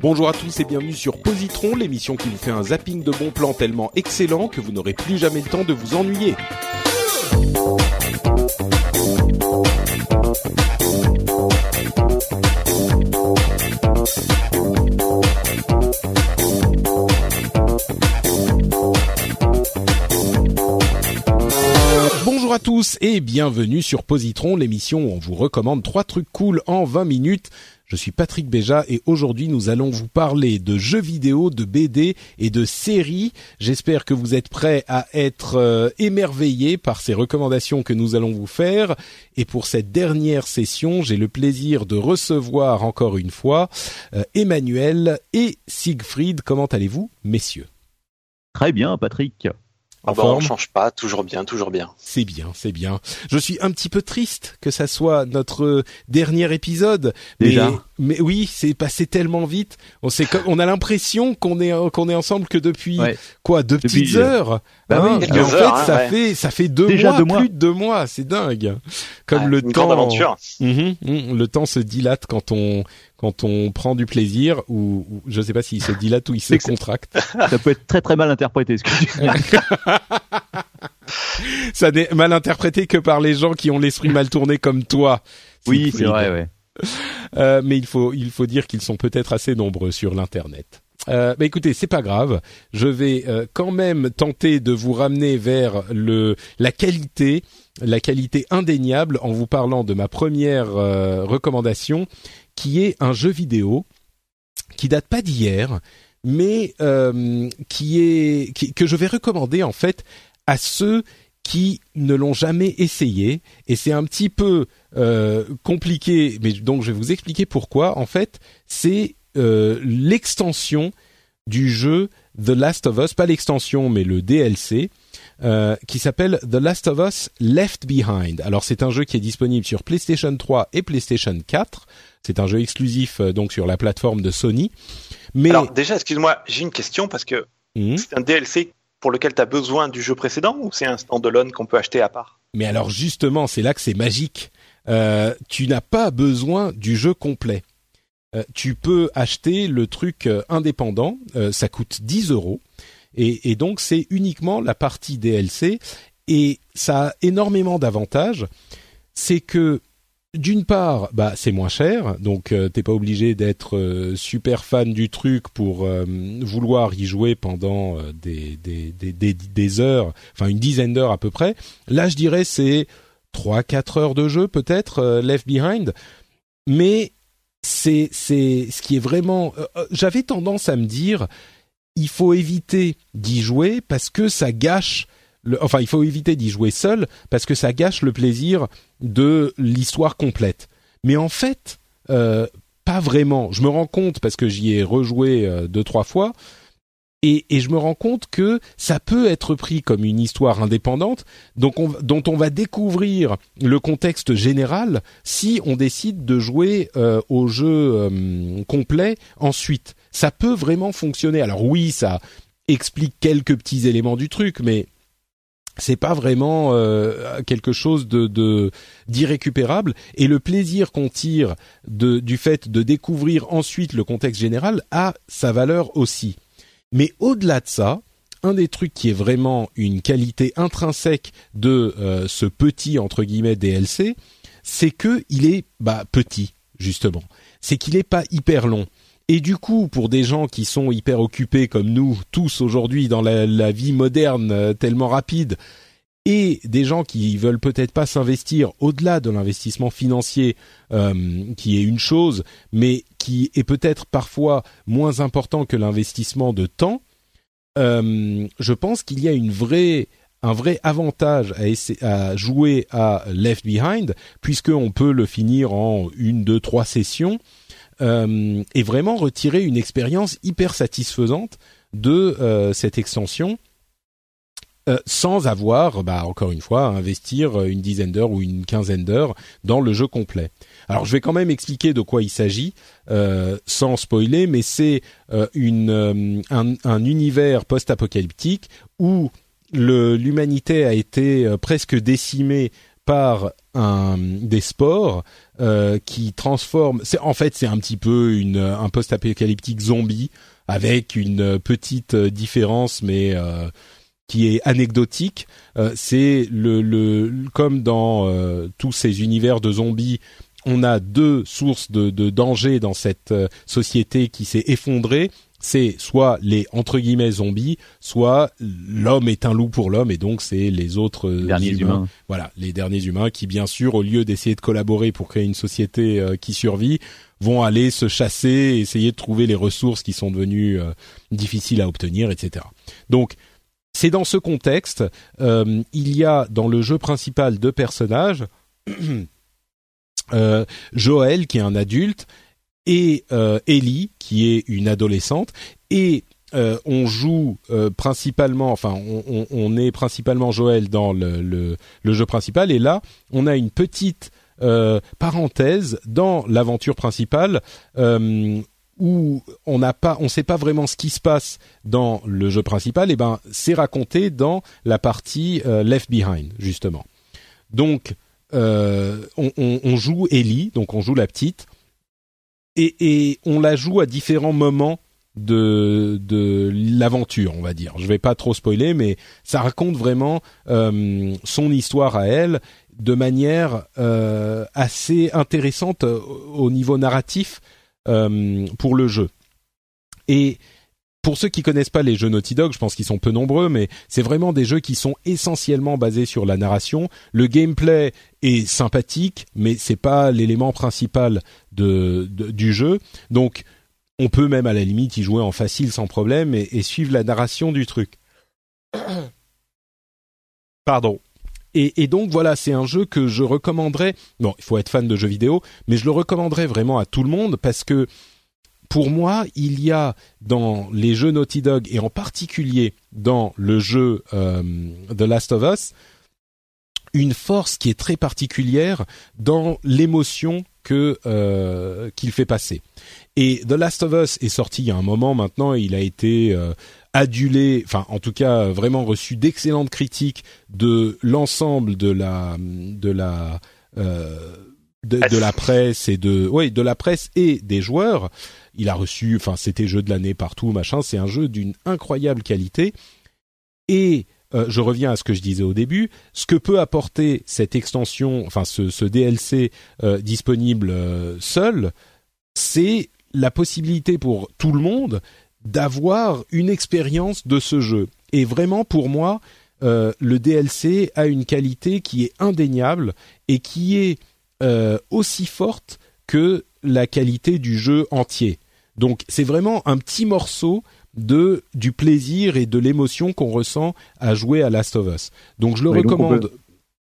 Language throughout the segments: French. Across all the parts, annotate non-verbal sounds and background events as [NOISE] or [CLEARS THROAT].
Bonjour à tous et bienvenue sur Positron, l'émission qui vous fait un zapping de bons plans tellement excellent que vous n'aurez plus jamais le temps de vous ennuyer. Bonjour à tous et bienvenue sur Positron, l'émission où on vous recommande trois trucs cool en 20 minutes. Je suis Patrick Béja et aujourd'hui nous allons vous parler de jeux vidéo, de BD et de séries. J'espère que vous êtes prêts à être euh, émerveillés par ces recommandations que nous allons vous faire. Et pour cette dernière session, j'ai le plaisir de recevoir encore une fois euh, Emmanuel et Siegfried. Comment allez-vous, messieurs? Très bien, Patrick. En Ah bah, on forme change pas, toujours bien, toujours bien. C'est bien, c'est bien. Je suis un petit peu triste que ça soit notre dernier épisode. Déjà mais, mais oui, c'est passé tellement vite. On sait on a l'impression qu'on est qu'on est ensemble que depuis Ouais. quoi deux Depuis, petites euh, heures. bah Hein, mais en heures, fait, hein, ça ouais. fait ça fait deux Déjà mois, deux mois. plus de deux mois. C'est dingue. Comme Ah, le une temps. grande aventure. Mhm, mhm. le temps se dilate quand on quand on prend du plaisir ou, ou je sais pas s'il se dilate ou il se contracte. Ça peut être très très mal interprété ce que tu. [LAUGHS] Ça n'est mal interprété que par les gens qui ont l'esprit mal tourné comme toi. Oui, c'est vrai, ouais. Euh, mais il faut il faut dire qu'ils sont peut-être assez nombreux sur l'internet. Euh, bah écoutez, c'est pas grave. Je vais euh, quand même tenter de vous ramener vers le la qualité, la qualité indéniable en vous parlant de ma première euh, recommandation, qui est un jeu vidéo qui date pas d'hier, mais qui est que je vais recommander en fait à ceux qui ne l'ont jamais essayé. Et c'est un petit peu euh, compliqué, mais donc je vais vous expliquer pourquoi. En fait, c'est euh, l'extension du jeu The Last of Us, pas l'extension, mais le DLC, euh, qui s'appelle The Last of Us Left Behind. Alors c'est un jeu qui est disponible sur PlayStation 3 et PlayStation 4. C'est un jeu exclusif euh, donc sur la plateforme de Sony. Mais Alors déjà, excuse-moi, j'ai une question parce que Mhm. c'est un DLC pour lequel tu as besoin du jeu précédent ou c'est un standalone qu'on peut acheter à part? Mais alors justement, c'est là que c'est magique. Euh, tu n'as pas besoin du jeu complet. Euh, tu peux acheter le truc euh, indépendant. ça coûte 10 euros. Et, et donc c'est uniquement la partie DLC. Et ça a énormément d'avantages. C'est que d'une part, bah c'est moins cher, donc euh, t'es pas obligé d'être euh, super fan du truc pour euh, vouloir y jouer pendant euh, des, des, des, des, heures, enfin une dizaine d'heures à peu près. Là, je dirais c'est trois quatre heures de jeu peut-être euh, Left Behind, mais c'est c'est ce qui est vraiment. euh, J'avais tendance à me dire il faut éviter d'y jouer parce que ça gâche. Le, enfin, il faut éviter d'y jouer seul parce que ça gâche le plaisir de l'histoire complète. Mais en fait, euh, pas vraiment. Je me rends compte parce que j'y ai rejoué euh, deux trois fois. Et, et je me rends compte que ça peut être pris comme une histoire indépendante, donc on, dont on va découvrir le contexte général si on décide de jouer euh, au jeu euh, complet ensuite. Ça peut vraiment fonctionner. Alors oui, ça explique quelques petits éléments du truc, mais c'est pas vraiment euh, quelque chose de, d'irrécupérable et le plaisir qu'on tire du fait de découvrir ensuite le contexte général a sa valeur aussi. Mais au-delà de ça, un des trucs qui est vraiment une qualité intrinsèque de euh, ce petit entre guillemets DLC, c'est que il est bah petit justement. C'est qu'il est pas hyper long. Et du coup, pour des gens qui sont hyper occupés comme nous tous aujourd'hui dans la, vie moderne euh, tellement rapide, et des gens qui veulent peut-être pas s'investir au-delà de l'investissement financier, euh, qui est une chose, mais qui est peut-être parfois moins important que l'investissement de temps, euh, je pense qu'il y a une vraie un vrai avantage à, à jouer à Left Behind, puisqu'on peut le finir en une, deux, trois sessions, euh, et vraiment retirer une expérience hyper satisfaisante de euh, cette extension. euh, sans avoir, bah, encore une fois, à investir une dizaine d'heures ou une quinzaine d'heures dans le jeu complet. Alors, je vais quand même expliquer de quoi il s'agit, sans spoiler, mais c'est une un, un univers post-apocalyptique où l'humanité a été presque décimée par des sports euh, qui transforment. En fait c'est un petit peu une un post-apocalyptique zombie avec une petite différence, mais euh, qui est anecdotique. Euh, c'est le, comme dans tous ces univers de zombies, on a deux sources de, danger dans cette société qui s'est effondrée. C'est soit les entre guillemets zombies, soit l'homme est un loup pour l'homme et donc c'est les autres euh, Derniers humains. voilà, les derniers humains qui, bien sûr, au lieu d'essayer de collaborer pour créer une société euh, qui survit, vont aller se chasser, essayer de trouver les ressources qui sont devenues euh, difficiles à obtenir, etc. Donc, c'est dans ce contexte, euh, il y a dans le jeu principal deux personnages, [CLEARS THROAT] euh, Joël qui est un adulte et euh, Ellie qui est une adolescente et euh, on joue euh, principalement, enfin, on, on- on est principalement Joël dans le, le, le jeu principal, et là, on a une petite euh, parenthèse dans l'aventure principale euh, où on n'a pas, on sait pas vraiment ce qui se passe dans le jeu principal. Et ben, c'est raconté dans la partie euh, Left Behind, justement. Donc, on, on- on joue Ellie, donc on joue la petite, et, et on la joue à différents moments de, de l'aventure, on va dire. Je vais pas trop spoiler, mais ça raconte vraiment euh, son histoire à elle de manière euh, assez intéressante euh, au niveau narratif euh, pour le jeu. Et pour ceux qui connaissent pas les jeux Naughty Dog, je pense qu'ils sont peu nombreux, mais c'est vraiment des jeux qui sont essentiellement basés sur la narration. Le gameplay est sympathique, mais c'est pas l'élément principal de, du jeu. Donc, on peut même à la limite y jouer en facile sans problème et, et suivre la narration du truc. [COUGHS] Pardon. Et, et donc voilà, c'est un jeu que je recommanderais. Bon, il faut être fan de jeux vidéo, mais je le recommanderais vraiment à tout le monde parce que pour moi, il y a dans les jeux Naughty Dog et en particulier dans le jeu euh, The Last of Us une force qui est très particulière dans l'émotion que euh, qu'il fait passer. Et The Last of Us est sorti il y a un moment maintenant, il a été euh, adulé, enfin en tout cas vraiment reçu d'excellentes critiques de l'ensemble de la de la euh, de, de la presse et de ouais de la presse et des joueurs. Il a reçu, enfin c'était jeu de l'année partout, machin. C'est un jeu d'une incroyable qualité. Et euh, je reviens à ce que je disais au début. Ce que peut apporter cette extension, enfin ce, ce DLC euh, disponible euh, seul, c'est la possibilité pour tout le monde d'avoir une expérience de ce jeu. Et vraiment, pour moi, euh, le DLC a une qualité qui est indéniable et qui est euh, aussi forte que la qualité du jeu entier. Donc, c'est vraiment un petit morceau de du plaisir et de l'émotion qu'on ressent à jouer à Last of Us. Donc, je le recommande.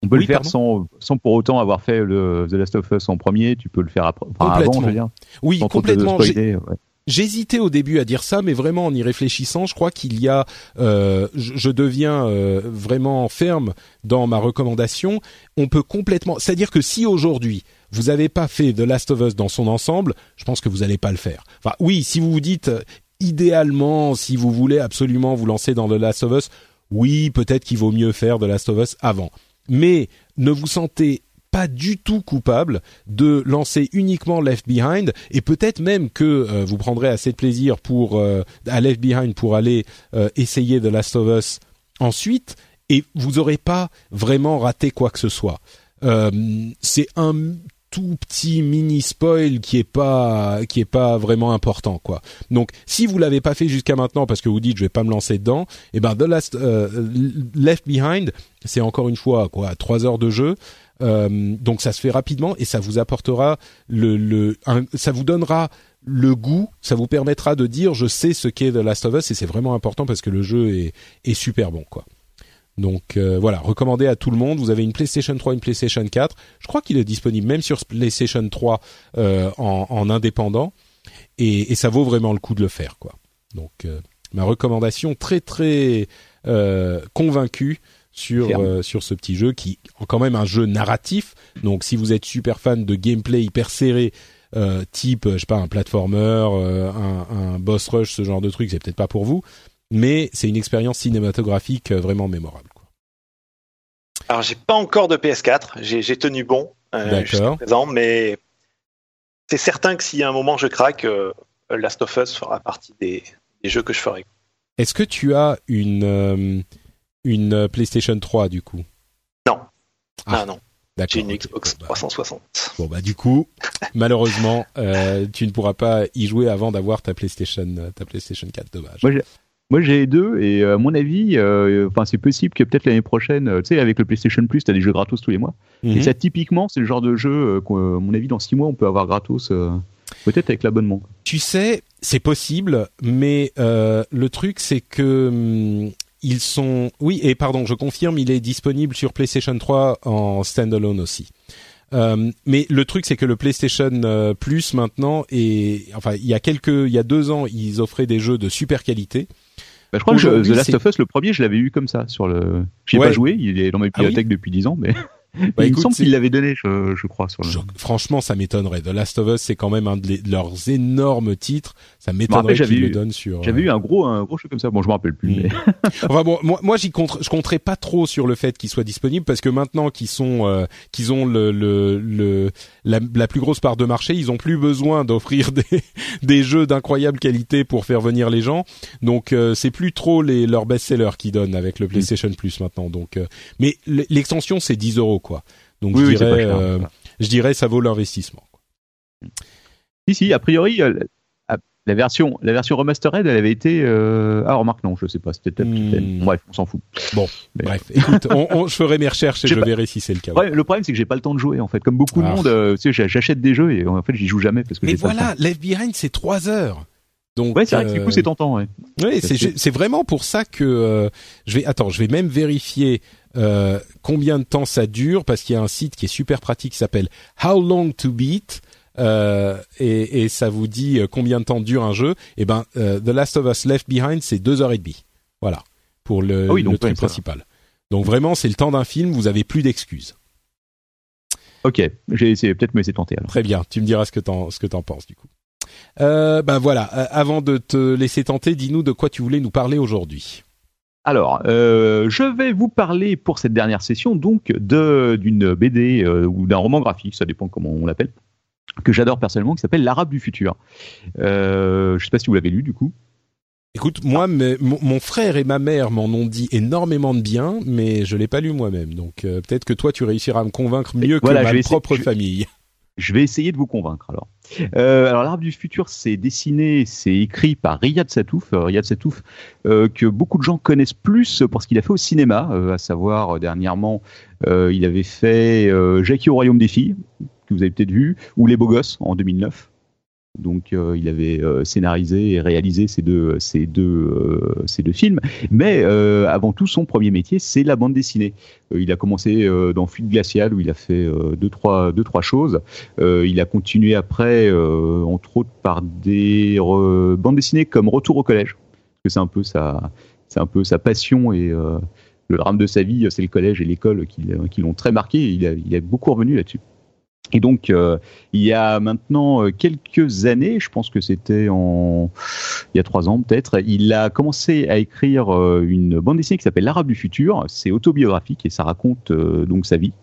On peut Oui, le faire sans, sans pour autant avoir fait le The Last of Us en premier. Tu peux le faire après, enfin, avant, je veux dire. Oui, sans complètement. J'ai- spoiler, ouais. J'hésitais au début à dire ça, mais vraiment en y réfléchissant, je crois qu'il y a, euh, je, je deviens euh, vraiment ferme dans ma recommandation. On peut complètement, c'est-à-dire que si aujourd'hui vous n'avez pas fait The Last of Us dans son ensemble, je pense que vous n'allez pas le faire. Enfin, oui, si vous vous dites euh, idéalement, si vous voulez absolument vous lancer dans The Last of Us, oui, peut-être qu'il vaut mieux faire The Last of Us avant. Mais ne vous sentez pas du tout coupable de lancer uniquement Left Behind et peut-être même que euh, vous prendrez assez de plaisir pour euh, à Left Behind pour aller euh, essayer The Last of Us ensuite et vous aurez pas vraiment raté quoi que ce soit. Euh, c'est un tout petit mini spoil qui est pas qui est pas vraiment important quoi. Donc si vous l'avez pas fait jusqu'à maintenant parce que vous dites je vais pas me lancer dedans, et ben The Last euh, Left Behind, c'est encore une fois quoi, trois heures de jeu. Euh, donc ça se fait rapidement et ça vous apportera le, le ça vous donnera le goût, ça vous permettra de dire je sais ce qu'est The Last of Us et c'est vraiment important parce que le jeu est, est super bon quoi. Donc euh, voilà, recommandé à tout le monde. Vous avez une PlayStation 3, une PlayStation 4. Je crois qu'il est disponible même sur PlayStation 3 euh, en, en, indépendant, et, ça vaut vraiment le coup de le faire, quoi. Donc ma recommandation très très convaincue sur euh, sur ce petit jeu qui est quand même un jeu narratif. Donc si vous êtes super fan de gameplay hyper serré. type, je sais pas, un platformer, un, un boss rush, ce genre de truc, c'est peut-être pas pour vous mais c'est une expérience cinématographique euh, vraiment mémorable. Quoi. Alors j'ai pas encore de PS4, j'ai tenu bon euh, jusqu'à présent, mais c'est certain que s'il y a un moment je craque, euh, Last of Us fera partie des, des jeux que je ferai. Est-ce que tu as une euh, une PlayStation 3 du coup Non. Ah, ah non. J'ai une Xbox 360. Bah. Bon bah du coup, [LAUGHS] malheureusement, euh, tu ne pourras pas y jouer avant d'avoir ta PlayStation ta PlayStation 4. Dommage. Moi j'ai les deux et euh, à mon avis, euh, enfin c'est possible que peut-être l'année prochaine, euh, tu sais avec le PlayStation Plus, tu as des jeux gratos tous les mois. Et mhm. ça typiquement c'est le genre de jeu qu'à mon avis dans six mois on peut avoir gratos, peut-être avec l'abonnement. Tu sais, c'est possible, mais le truc c'est que hum, ils sont, oui et pardon, je confirme, il est disponible sur PlayStation 3 en standalone aussi. Euh, mais le truc, c'est que le PlayStation Plus maintenant, et enfin, il y a quelques, il y a deux ans, ils offraient des jeux de super qualité. Bah, je crois que The Last of Us, le premier, je l'avais eu comme ça sur le. J'ai pas joué, il est dans ma ah bibliothèque depuis 10 ans, mais. Bah, il me semble qu'il l'avait donné, je, je crois. Sur le... franchement, ça m'étonnerait. The Last of Us, c'est quand même un de, leurs énormes titres. Ça m'étonnerait qu'ils le donnent sur. J'avais eu un gros, un gros jeu comme ça. Bon, je me rappelle plus. Hmm. Mais... [LAUGHS] enfin bon, moi, moi, j'y compte, je compterais pas trop sur le fait qu'il soit disponible parce que maintenant qu'ils sont, euh, qu'ils ont le, le, le la, la, plus grosse part de marché, ils ont plus besoin d'offrir [LAUGHS] des, des jeux d'incroyable qualité pour faire venir les gens. Donc, euh, c'est plus trop les leurs best-sellers qu'ils donnent avec le hmm. PlayStation Plus maintenant. Donc, euh, mais l'extension, c'est 10 euros quoi. Donc je dirais, euh, je dirais, ça vaut l'investissement. Si si, a priori, euh, la version, la version remastered, elle avait été. Euh... Ah, remarque, non, je sais pas, c'était peut-être. Hmm. Bref, on s'en fout. Bon, bref, écoute, on, je ferai mes recherches et je verrai si c'est le cas. le problème, c'est que j'ai pas le temps de jouer, en fait. Comme beaucoup de ah. monde, euh, tu sais, j'achète des jeux et en fait, j'y joue jamais parce que. Mais voilà, Left Behind, c'est 3 heures. Donc, ouais, c'est vrai que du coup, c'est tentant, ouais. Oui, c'est vraiment pour ça que je vais. Attends, je vais même vérifier euh, combien de temps ça dure parce qu'il y a un site qui est super pratique qui s'appelle How Long to Beat euh, et, et, ça vous dit euh, combien de temps dure un jeu. Et eh ben euh, The Last of Us Left Behind c'est deux heures et demie. Voilà pour le, ah le truc principal. Donc vraiment c'est le temps d'un film. Vous avez plus d'excuses. Ok, j'ai essayé peut-être me laisser tenter alors. Très bien, tu me diras ce que t'en ce que t'en penses du coup. Euh, ben voilà, avant de te laisser tenter, dis-nous de quoi tu voulais nous parler aujourd'hui. Alors, euh, je vais vous parler pour cette dernière session donc de d'une BD euh, ou d'un roman graphique, ça dépend comment on l'appelle, que j'adore personnellement, qui s'appelle L'Arabe du futur. Euh, je sais pas si vous l'avez lu du coup. Écoute, moi, mon, frère et ma mère m'en ont dit énormément de bien, mais je l'ai pas lu moi-même. Donc euh, peut-être que toi, tu réussiras à me convaincre mieux que ma propre famille. Je vais essayer de vous convaincre alors. Euh, alors l'arbre du futur, c'est dessiné, c'est écrit par Riyad Satouf. Euh, Riyad Satouf euh, que beaucoup de gens connaissent plus pour ce qu'il a fait au cinéma, à savoir dernièrement, il avait fait Jackie au royaume des filles, que vous avez peut-être vu, ou Les beaux gosses en 2009. Donc euh, il avait euh, scénarisé et réalisé ces deux, euh, films. Mais avant tout, son premier métier, c'est la bande dessinée. il a commencé dans Fuite glaciale où il a fait deux, trois, deux, trois choses. il a continué après, entre autres, par des bandes dessinées comme Retour au collège, parce que c'est un peu sa, passion et le drame de sa vie, c'est le collège et l'école qui, qui l'ont très marqué. il, a, il est beaucoup revenu là-dessus. Et donc, euh, il y a maintenant euh, quelques années, je pense que c'était en il y a trois ans peut-être, il a commencé à écrire euh, une bande dessinée qui s'appelle L'Arabe du futur. C'est autobiographique et ça raconte donc sa vie.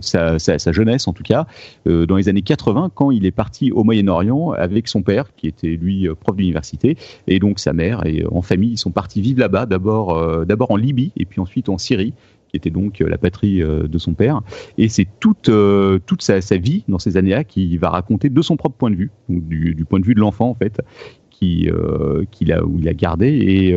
sa, jeunesse en tout cas, dans les années 80, quand il est parti au Moyen-Orient avec son père, qui était lui prof d'université, et donc sa mère, et en famille, ils sont partis vivre là-bas, d'abord d'abord en Libye, et puis ensuite en Syrie qui était donc euh, la patrie euh, de son père. Et c'est toute, euh, toute sa, vie dans ces années-là qui va raconter de son propre point de vue, du, point de vue de l'enfant en fait, qui qu'il a où il a gardé et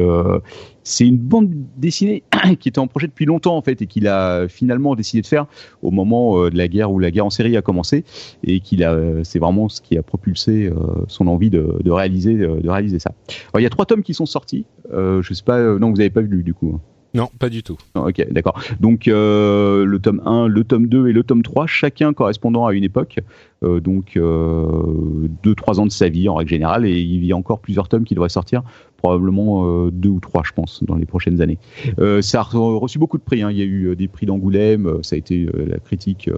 c'est une bande dessinée [COUGHS] qui était en projet depuis longtemps en fait et qu'il a finalement décidé de faire au moment de la guerre où la guerre en série a commencé et qu'il a c'est vraiment ce qui a propulsé son envie de, de réaliser de réaliser ça. Il y a trois tomes qui sont sortis. je sais pas non vous avez pas vu du coup. Hein. Non, pas du tout. ok, d'accord. Donc euh, le tome 1, le tome 2 et le tome 3, chacun correspondant à une époque, euh, donc 2-3 euh, ans de sa vie en règle générale, et il y a encore plusieurs tomes qui devraient sortir, probablement deux ou trois, je pense, dans les prochaines années. ça a reçu beaucoup de prix, hein. il y a eu des prix d'Angoulême, ça a été la critique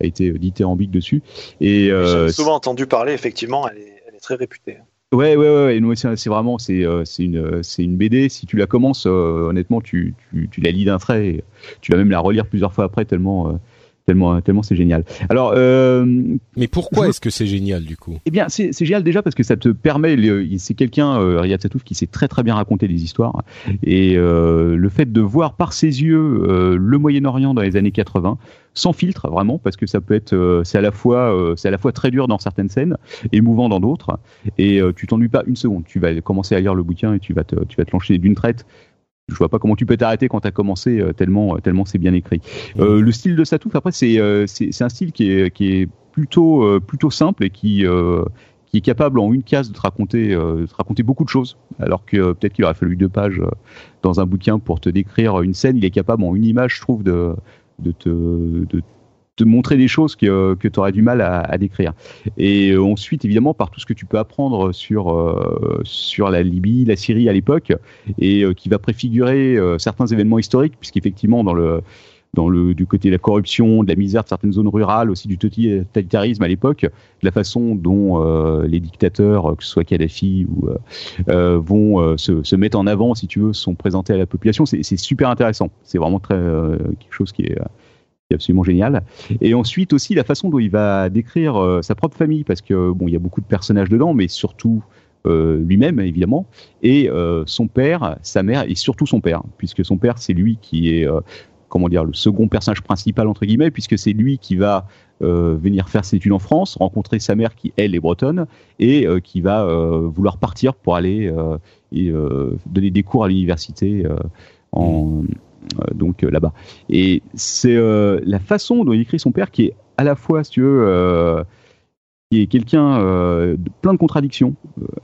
a été dithyrambique dessus. Et J'ai souvent entendu parler, effectivement, elle est, elle est très réputée. Ouais, ouais, ouais. C'est vraiment, c'est, euh, c'est une, c'est une BD. Si tu la commences, euh, honnêtement, tu, tu, tu, la lis d'un trait. Et tu vas même la relire plusieurs fois après tellement, euh, tellement, tellement c'est génial. Alors, mais pourquoi est-ce que c'est génial du coup? Eh bien, c'est, génial déjà parce que ça te permet. C'est quelqu'un, Riyad Satouf, qui sait très très bien raconter des histoires. Et le fait de voir par ses yeux le Moyen-Orient dans les années 80 sans filtre vraiment parce que ça peut être euh, c'est à la fois euh, c'est à la fois très dur dans certaines scènes émouvant dans d'autres et euh, tu t'ennuies pas une seconde tu vas commencer à lire le bouquin et tu vas te tu vas te lancer d'une traite je vois pas comment tu peux t'arrêter quand tu as commencé tellement tellement c'est bien écrit. le style de Satouf après c'est c'est un style qui est qui est plutôt plutôt simple et qui qui est capable en une case de te raconter de te raconter beaucoup de choses. Alors que peut-être qu'il aurait fallu deux pages dans un bouquin pour te décrire une scène, il est capable en une image je trouve de de te, de te montrer des choses que, que tu aurais du mal à, décrire. Et euh, ensuite, évidemment, par tout ce que tu peux apprendre sur, euh, sur la Libye, la Syrie à l'époque, et euh, qui va préfigurer certains événements historiques, puisqu'effectivement, dans le dans le, du côté de la corruption, de la misère de certaines zones rurales, aussi du totalitarisme à l'époque, de la façon dont euh, les dictateurs, que ce soit Kadhafi ou euh, vont se, se, mettre en avant, si tu veux, sont présentés à la population, c'est super intéressant. C'est vraiment très quelque chose qui est absolument génial. Et ensuite aussi la façon dont il va décrire euh, sa propre famille, parce que bon, il y a beaucoup de personnages dedans, mais surtout euh, lui-même évidemment, et euh, son père, sa mère, et surtout son père, puisque son père c'est lui qui est comment dire le second personnage principal entre guillemets, puisque c'est lui qui va venir faire ses études en France, rencontrer sa mère qui elle est bretonne et qui va vouloir partir pour aller et, donner des cours à l'université en donc euh, là-bas. Et c'est euh, la façon dont il écrit son père qui est à la fois, si tu veux, qui est quelqu'un de plein de contradictions,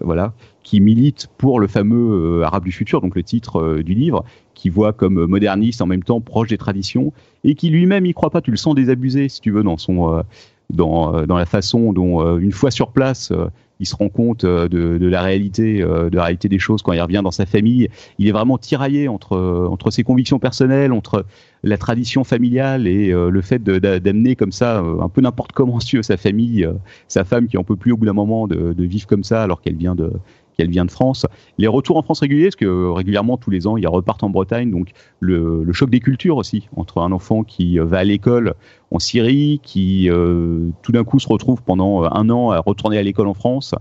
voilà, qui milite pour le fameux Arabe du futur, donc le titre du livre, qui voit comme moderniste en même temps proche des traditions, et qui lui-même y croit pas. Tu le sens désabusé, si tu veux, dans son dans, dans la façon dont une fois sur place il se rend compte euh, de, la réalité, euh, de la réalité des choses quand il revient dans sa famille. Il est vraiment tiraillé entre entre ses convictions personnelles, entre la tradition familiale et euh, le fait d'amener comme ça un peu n'importe comment [LAUGHS] sa famille, sa femme qui en peut plus au bout d'un moment de vivre comme ça alors qu'elle vient de qu'elle vient de France. Les retours en France réguliers, parce que régulièrement, tous les ans, il repartent en Bretagne, donc le, choc des cultures aussi, entre un enfant qui va à l'école en Syrie, qui euh, tout d'un coup se retrouve pendant un an à retourner à l'école en France,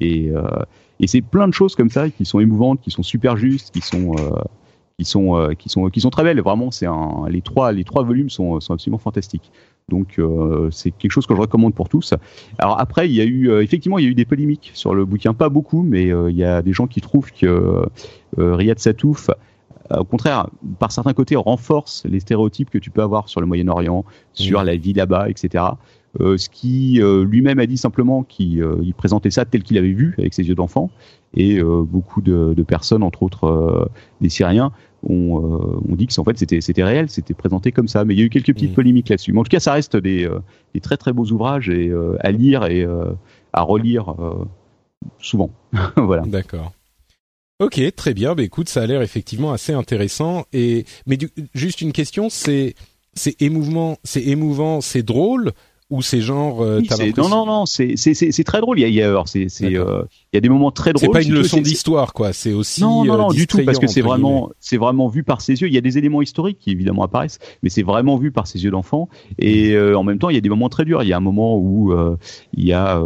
et, euh, c'est plein de choses comme ça qui sont émouvantes, qui sont super justes, qui sont euh, qui sont qui sont très belles. Vraiment, c'est les trois les trois volumes sont absolument fantastiques. Donc euh, c'est quelque chose que je recommande pour tous. Alors après, il y a eu euh, effectivement il y a eu des polémiques sur le bouquin, pas beaucoup, mais euh, il y a des gens qui trouvent que Riyad Satouf au contraire, par certains côtés, renforce les stéréotypes que tu peux avoir sur le Moyen-Orient, sur mmh. la vie là-bas, etc. ce qui lui-même a dit simplement qu'il présentait ça tel qu'il avait vu avec ses yeux d'enfant, et beaucoup de, de, personnes, entre autres des Syriens, on, on dit que en fait c'était c'était réel, c'était présenté comme ça. Mais il y a eu quelques petites mm. polémiques là-dessus. Mais en tout cas, ça reste des, euh, des très très beaux ouvrages et euh, à lire et euh, à relire souvent. [LAUGHS] voilà. D'accord. Ok, très bien. Bah, écoute, ça a l'air effectivement assez intéressant. Et mais juste une question, c'est c'est émouvant, c'est émouvant, c'est drôle ou c'est genre euh, non non non c'est c'est c'est très drôle. Il y a il y a c'est c'est euh, il y a des moments très drôles c'est pas une leçon d'histoire quoi. C'est aussi non non non du tout parce que c'est vraiment c'est vraiment vu par ses yeux. Il y a des éléments historiques qui évidemment apparaissent mais c'est vraiment vu par ses yeux d'enfant. Et euh, en même temps il y a des moments très durs. Il y a un moment où il y a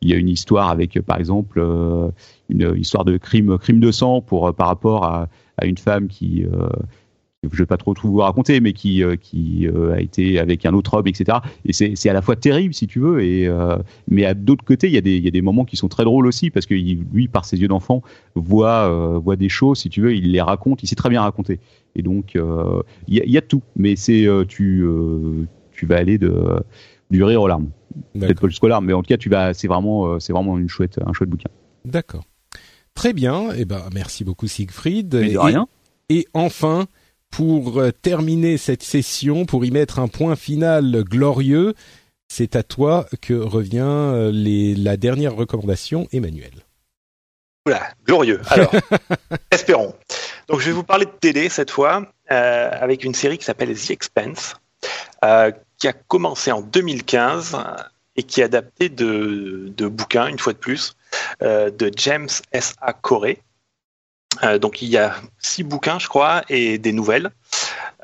il y a une histoire avec par exemple une histoire de crime crime de sang pour par rapport à, à une femme qui je vais pas trop tout vous raconter, mais qui qui a été avec un autre homme, etc. Et c'est à la fois terrible si tu veux, et mais à d'autres côtés, il y a des il y a des moments qui sont très drôles aussi parce que lui, par ses yeux d'enfant, voit voit des choses, si tu veux, il les raconte, il sait très bien raconter. Et donc il y, y, a tout, mais c'est tu tu vas aller de du rire aux larmes. Peut-être pas jusqu'aux larmes, mais en tout cas, tu vas, c'est vraiment, c'est vraiment une chouette, un chouette bouquin. D'accord. Très bien. Eh ben, merci beaucoup Siegfried. Mais de rien. Et enfin, pour euh, terminer cette session, pour y mettre un point final glorieux, c'est à toi que revient euh, les, la dernière recommandation, Emmanuel. Oula, glorieux. Alors, [LAUGHS] espérons. Donc, je vais vous parler de télé cette fois, euh, avec une série qui s'appelle The Expense, qui a commencé en 2015 et qui est adaptée de, de bouquins, une fois de plus, euh, de James S. A. Corey. Euh, donc il y a six bouquins, je crois, et des nouvelles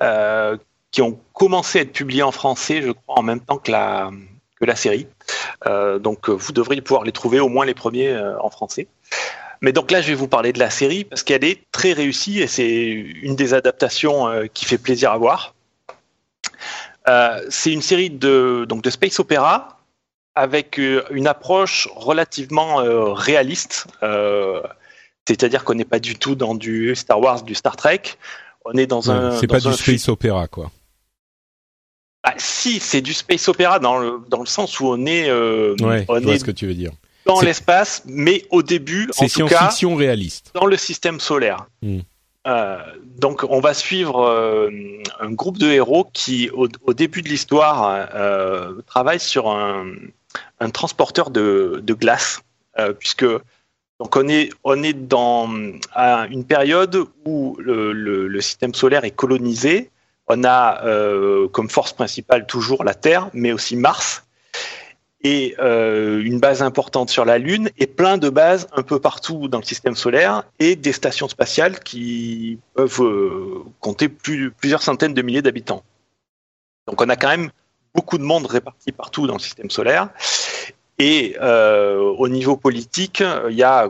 euh, qui ont commencé à être publiés en français, je crois, en même temps que la, que la série. donc vous devriez pouvoir les trouver, au moins les premiers en français. Mais donc là, je vais vous parler de la série parce qu'elle est très réussie et c'est une des adaptations qui fait plaisir à voir. c'est une série de, donc de space opéra avec euh, une approche relativement euh, réaliste. Euh, c'est-à-dire qu'on n'est pas du tout dans du Star Wars, du Star Trek. On est dans un. C'est pas du space opéra, quoi. Ah, si, c'est du space opéra dans le dans le sens où on est. ouais, on est ce que tu veux dire. Dans l'espace, mais au début, en tout cas, fiction réaliste. Dans le système solaire. Hmm. Euh, donc, on va suivre euh, un groupe de héros qui, au, au début de l'histoire, euh, travaille sur un, un transporteur de, glace, euh, puisque donc on est, dans une période où le, système solaire est colonisé. On a euh, comme force principale toujours la Terre, mais aussi Mars, et euh, une base importante sur la Lune, et plein de bases un peu partout dans le système solaire, et des stations spatiales qui peuvent compter plusieurs centaines de milliers d'habitants. Donc on a quand même beaucoup de monde réparti partout dans le système solaire. Et euh, au niveau politique, il y a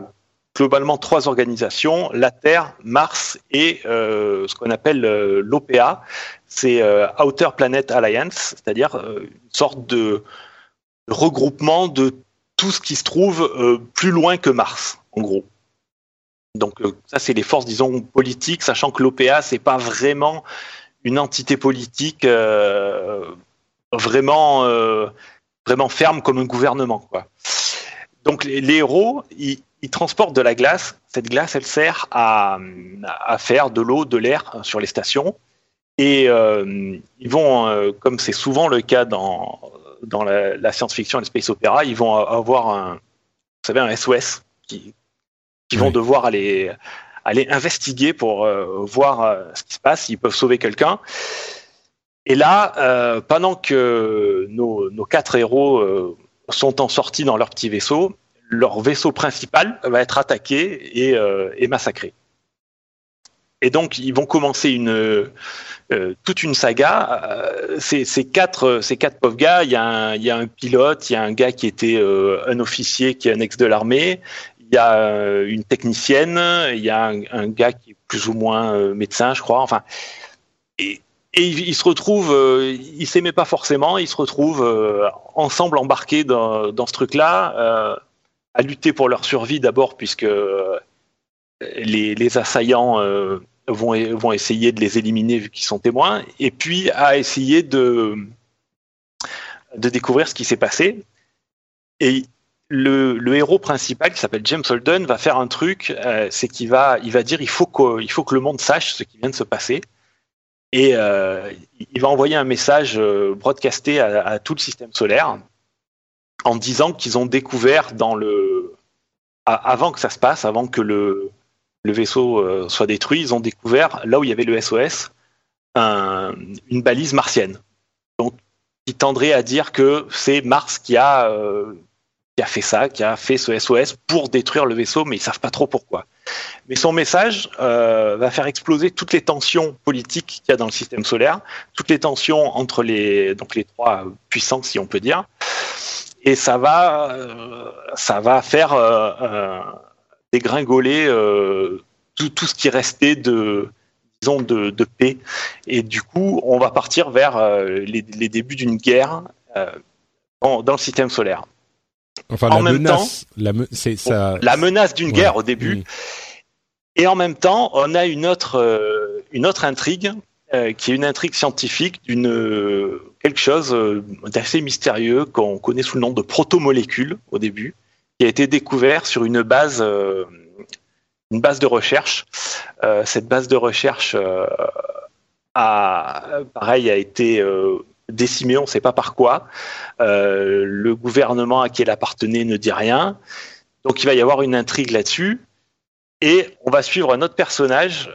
globalement trois organisations la Terre, Mars et euh, ce qu'on appelle euh, l'OPA, c'est Outer Planet Alliance, c'est-à-dire une sorte de regroupement de tout ce qui se trouve plus loin que Mars, en gros. Donc ça, c'est les forces, disons, politiques, sachant que l'OPA, c'est pas vraiment une entité politique vraiment, euh, vraiment ferme comme un gouvernement. Quoi. Donc les, héros, ils, transportent de la glace. Cette glace, elle sert à, à faire de l'eau, de l'air sur les stations. Et euh, ils vont, euh, comme c'est souvent le cas dans, dans la, science-fiction et le space opéra, ils vont avoir un, vous savez, un SOS qui, qui vont devoir aller, aller investiguer pour voir ce qui se passe, s'ils peuvent sauver quelqu'un. Et là, euh, pendant que nos, quatre héros euh, sont en sortie dans leur petit vaisseau, leur vaisseau principal va être attaqué et, euh, massacré. Et donc, ils vont commencer une, toute une saga. Ces, quatre, ces quatre pauvres gars, il y, a un, pilote, il y a un gars qui était un officier qui est un ex de l'armée, il y a une technicienne, il y a un, un, gars qui est plus ou moins médecin, je crois. Enfin, et, et ils, se retrouvent, euh, ils s'aimaient pas forcément, ils se retrouvent euh, ensemble embarqués dans, ce truc-là, euh, à lutter pour leur survie d'abord, puisque les, les assaillants vont, vont essayer de les éliminer vu qu'ils sont témoins, et puis à essayer de, de découvrir ce qui s'est passé. Et le, héros principal, qui s'appelle James Holden, va faire un truc, c'est qu'il va, il va dire il faut, il faut que le monde sache ce qui vient de se passer. Et euh, il va envoyer un message euh, broadcasté à, tout le système solaire en disant qu'ils ont découvert dans le avant que ça se passe, avant que le, vaisseau euh, soit détruit, ils ont découvert là où il y avait le SOS une balise martienne. Donc, il tendrait à dire que c'est Mars qui a qui a fait ça, qui a fait ce SOS pour détruire le vaisseau, mais ils savent pas trop pourquoi. Mais son message euh, va faire exploser toutes les tensions politiques qu'il y a dans le système solaire, toutes les tensions entre les donc les trois puissances, si on peut dire, et ça va euh, ça va faire euh, dégringoler tout, ce qui restait de disons, de, paix. Et du coup, on va partir vers les, débuts d'une guerre dans, le système solaire. Enfin, en la même menace, temps, la, ça... la menace d'une guerre au début. Mm. Et en même temps, on a une autre, une autre intrigue euh, qui est une intrigue scientifique d'une quelque chose euh, d'assez mystérieux qu'on connaît sous le nom de protomolécule au début, qui a été découvert sur une base, euh, une base de recherche. cette base de recherche a, pareil, a été décimée, on ne sait pas par quoi. le gouvernement à qui elle appartenait ne dit rien. Donc il va y avoir une intrigue là-dessus. Et on va suivre un autre personnage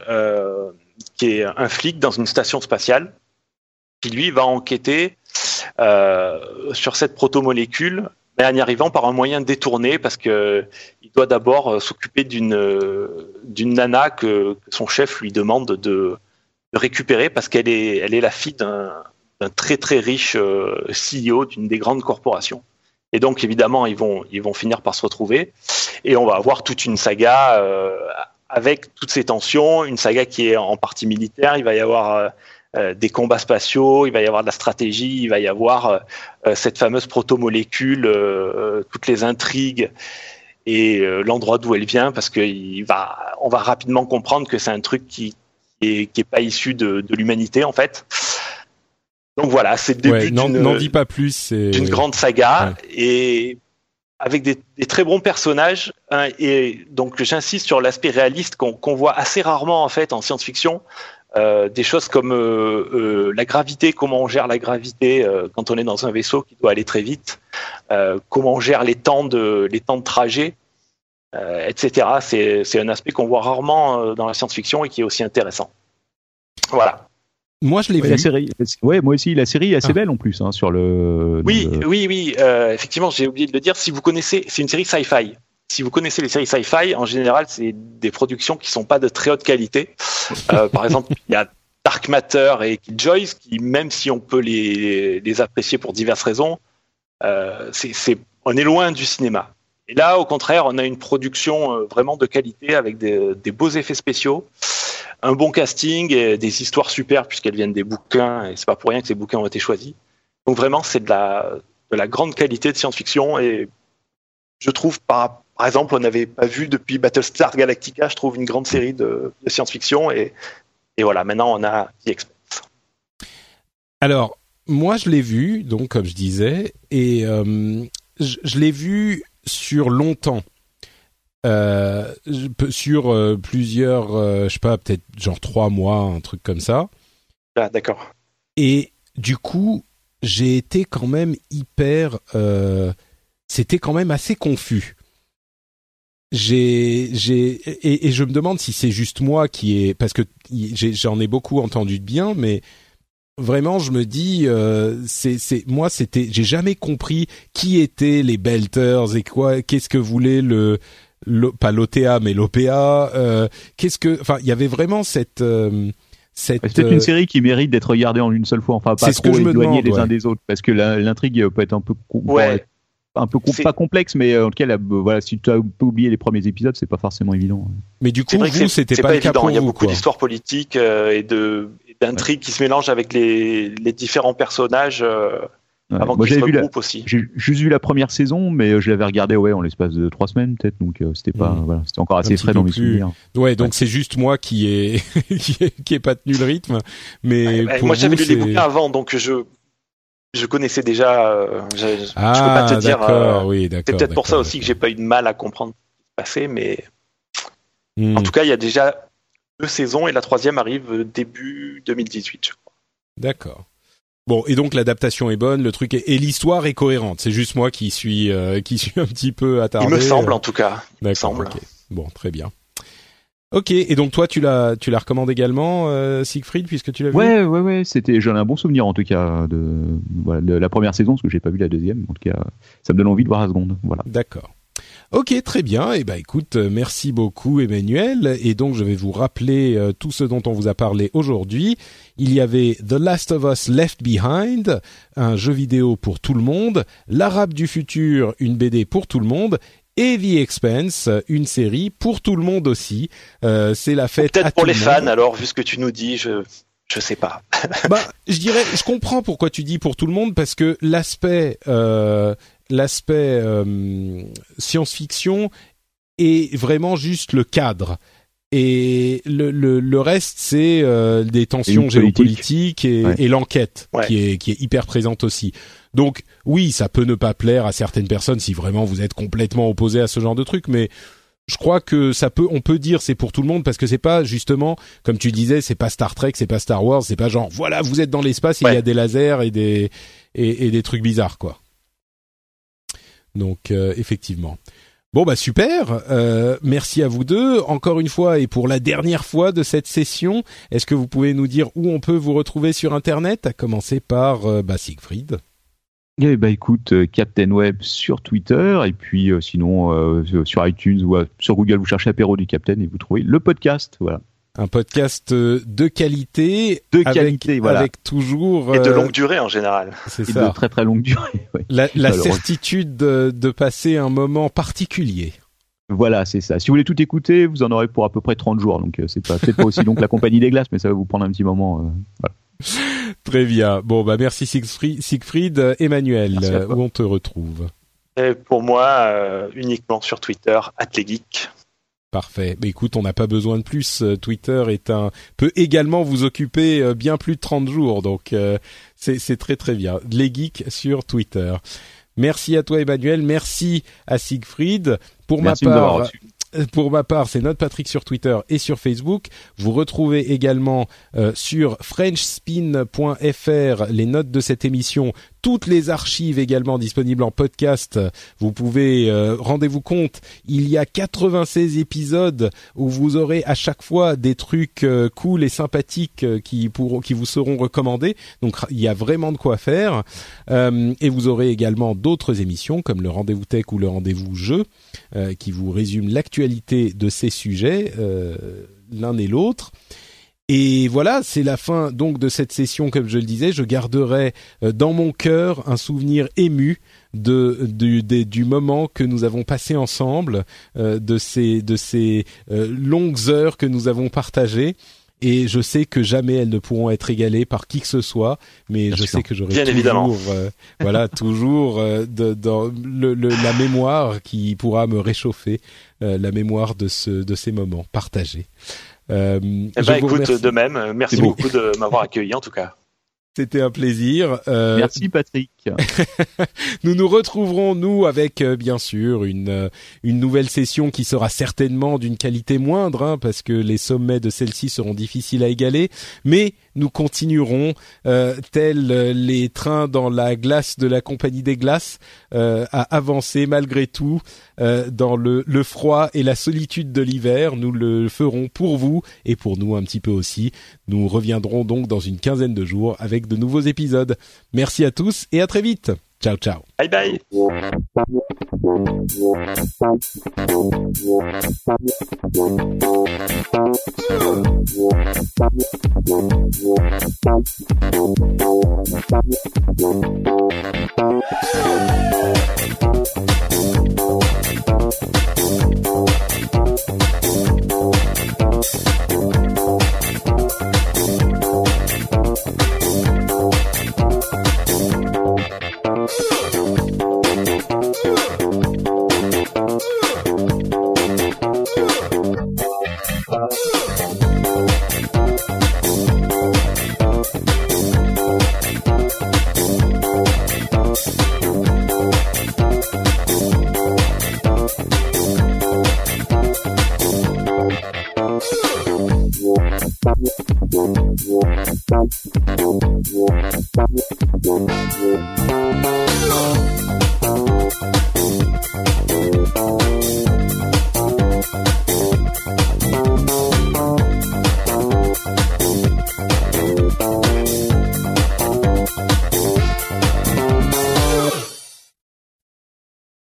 qui est un flic dans une station spatiale, qui lui va enquêter euh, sur cette protomolécule, mais en y arrivant par un moyen détourné, parce que il doit d'abord euh, s'occuper d'une d'une nana que, son chef lui demande de, récupérer, parce qu'elle elle est la fille d'un très très riche euh, CEO d'une des grandes corporations. Et donc évidemment ils vont ils vont finir par se retrouver, et on va avoir toute une saga avec toutes ces tensions, une saga qui est en partie militaire, il va y avoir euh, euh, des combats spatiaux, il va y avoir de la stratégie, il va y avoir euh, cette fameuse protomolécule, toutes les intrigues et l'endroit d'où elle vient, parce qu'on va, on va rapidement comprendre que c'est un truc qui, qui est, pas issu de, l'humanité en fait. Donc voilà, c'est le début pas plus, d'une grande saga et avec des, très bons personnages. Hein, et donc j'insiste sur l'aspect réaliste qu'on voit assez rarement en fait en science-fiction. Euh, des choses comme euh, euh, la gravité, comment on gère la gravité quand on est dans un vaisseau qui doit aller très vite, comment on gère les temps de les temps de trajet, etc. C'est un aspect qu'on voit rarement dans la science-fiction et qui est aussi intéressant. Voilà. Moi, je l'ai vu. La série, ouais, moi aussi, la série est assez ah. belle en plus hein, sur le. Oui, oui, oui. Euh, effectivement, j'ai oublié de le dire. Si vous connaissez, c'est une série sci-fi. Si vous connaissez les séries sci-fi, en général, c'est des productions qui sont pas de très haute qualité. Euh, par exemple, [LAUGHS] il y a Dark Matter et Killjoys qui, même si on peut les, les apprécier pour diverses raisons, euh, c'est, on est loin du cinéma. Et là, au contraire, on a une production euh, vraiment de qualité avec des, beaux effets spéciaux un bon casting et des histoires super puisqu'elles viennent des bouquins et c'est pas pour rien que ces bouquins ont été choisis. Donc vraiment, c'est de la, de la grande qualité de science-fiction et je trouve par, exemple, on n'avait pas vu depuis Battlestar Galactica, je trouve une grande série de, science-fiction et, et voilà, maintenant on a The Expanse. Alors, moi je l'ai vu, donc comme je disais, et euh, je l'ai vu sur longtemps. Euh, sur euh, plusieurs, euh, je sais pas, peut-être genre trois mois, un truc comme ça. Ah, d'accord. Et du coup, j'ai été quand même hyper. C'était quand même assez confus. J'ai, j'ai, et, et, je me demande si c'est juste moi qui est, parce que j'en ai, beaucoup entendu de bien, mais vraiment je me dis c'est c'est moi c'était j'ai jamais compris qui étaient les belters et quoi qu'est-ce que voulait le pas l'OTA mais l'OPA. Euh, qu'est-ce que, enfin, il y avait vraiment cette euh, cette. C'est une euh, série qui mérite d'être regardée en une seule fois. Enfin, pas trop éloignée les uns des autres, parce que l'intrigue peut être un peu un peu pas complexe, mais en tout cas, voilà, si tu as oublié les premiers épisodes, c'est pas forcément évident. Mais du coup, vous, c'était pas, pas, évident. Il y a beaucoup d'histoires politiques et de d'intrigues qui se mélangent avec les, les différents personnages. Moi, j'avais vu la, aussi. J'ai juste vu la première saison, mais je l'avais regardé ouais en l'espace de trois semaines peut-être, donc euh, c'était pas mmh. voilà, c'était encore assez frais dans mes souvenirs. Ouais, donc c'est juste moi [LAUGHS] qui ai qui, ai, pas tenu le rythme, mais moi j'avais lu les bouquins avant, donc je je connaissais déjà. Euh, je, ah, peux pas te dire. Euh, oui, c'est peut-être pour ça aussi que j'ai pas eu de mal à comprendre ce qui se passait, mais mmh. en tout cas, il y a déjà deux saisons et la troisième arrive début 2018, je crois. D'accord. Bon, et donc l'adaptation est bonne, le truc est, et l'histoire est cohérente. C'est juste moi qui suis euh, qui suis un petit peu attardé. Il me semble en tout cas. Il semble. Bon, très bien. Ok, et donc toi tu l'as tu la recommandes également euh, Siegfried puisque tu l'as vu? Ouais ouais ouais, c'était j'en ai un bon souvenir en tout cas de, voilà, de la première saison parce que j'ai pas vu la deuxième. En tout cas, ça me donne envie de voir la seconde. Voilà. D'accord. Ok, très bien. Eh ben, écoute, euh, merci beaucoup, Emmanuel. Et donc, je vais vous rappeler euh, tout ce dont on vous a parlé aujourd'hui. Il y avait The Last of Us Left Behind, un jeu vidéo pour tout le monde, L'Arabe du futur, une BD pour tout le monde, et The Expense, une série pour tout le monde aussi. Euh, c'est la fête. Peut-être pour les fans, alors, vu ce que tu nous dis, je je sais pas. bah, je dirais, je comprends pourquoi tu dis pour tout le monde parce que l'aspect euh, l'aspect euh, science-fiction est vraiment juste le cadre. Et le, le, le reste, c'est euh, des tensions géopolitiques et, et l'enquête qui est qui est hyper présente aussi. Donc oui, ça peut ne pas plaire à certaines personnes si vraiment vous êtes complètement opposé à ce genre de truc, mais je crois que ça peut, on peut dire c'est pour tout le monde parce que c'est pas justement, comme tu disais, c'est pas Star Trek, c'est pas Star Wars, c'est pas genre voilà vous êtes dans l'espace, il y a des lasers et des et, et des trucs bizarres quoi. Donc euh, effectivement. Bon bah super, euh, merci à vous deux encore une fois et pour la dernière fois de cette session. Est-ce que vous pouvez nous dire où on peut vous retrouver sur internet, à commencer par euh, bah, Siegfried? Eh bah écoute, Captain Web sur Twitter et puis sinon sur iTunes ou sur Google vous cherchez apéro du Captain et vous trouvez le podcast. Voilà un podcast de qualité, de qualité, voilà, avec toujours et de longue durée en général. C'est ça, de très très longue durée. [LAUGHS] La, la certitude de, de, passer un moment particulier. Voilà, c'est ça. Si vous voulez tout écouter, vous en aurez pour à peu près 30 jours. Donc euh, c'est pas peut-être pas aussi long que la [LAUGHS] compagnie des glaces, mais ça va vous prendre un petit moment. Euh, voilà. Très bien. Bon bah merci Siegfried, Siegfried Emmanuel, où on te retrouve. Et pour moi, euh, uniquement sur Twitter, Atlegeek. Parfait. Mais écoute, on n'a pas besoin de plus. Euh, Twitter est un peut également vous occuper euh, bien plus de 30 jours, donc euh, c'est très très bien. Les geeks sur Twitter. Merci à toi Emmanuel, merci à Siegfried. Pour ma part, pour ma part, c'est notre Patrick sur Twitter et sur Facebook. Vous retrouvez également euh, sur frenchspin.fr les notes de cette émission, toutes les archives également disponibles en podcast. Vous pouvez euh, rendez-vous compte, il y a 96 épisodes où vous aurez à chaque fois des trucs euh, cool et sympathiques qui pourront qui vous seront recommandés. Donc il y a vraiment de quoi faire et vous aurez également d'autres émissions comme le rendez-vous tech ou le rendez-vous jeu qui vous résument l'actualité de ces sujets, euh, l'un et l'autre. Et voilà, c'est la fin donc de cette session, comme je le disais. Je garderai euh, dans mon cœur un souvenir ému du moment que nous avons passé ensemble, euh, de ces de ces longues heures que nous avons partagées et je sais que jamais elles ne pourront être égalées par qui que ce soit, mais je sais que j'aurai toujours, euh, voilà, [LAUGHS] toujours euh, de, dans le, le, la mémoire qui pourra me réchauffer, euh, la mémoire de ce de ces moments partagés. Euh, eh ben, écoute, de même, merci beaucoup de m'avoir accueilli en tout cas. C'était un plaisir. Euh... Merci Patrick. [LAUGHS] nous nous retrouverons nous avec euh, bien sûr une euh, une nouvelle session qui sera certainement d'une qualité moindre hein, parce que les sommets de celle-ci seront difficiles à égaler, mais nous continuerons euh, tels les trains dans la glace de la compagnie des glaces à avancer malgré tout dans le, le froid et la solitude de l'hiver. Nous le ferons pour vous et pour nous un petit peu aussi. Nous reviendrons donc dans une quinzaine de jours avec de nouveaux épisodes. Merci à tous et à très vite. Ciao, ciao. Bye bye.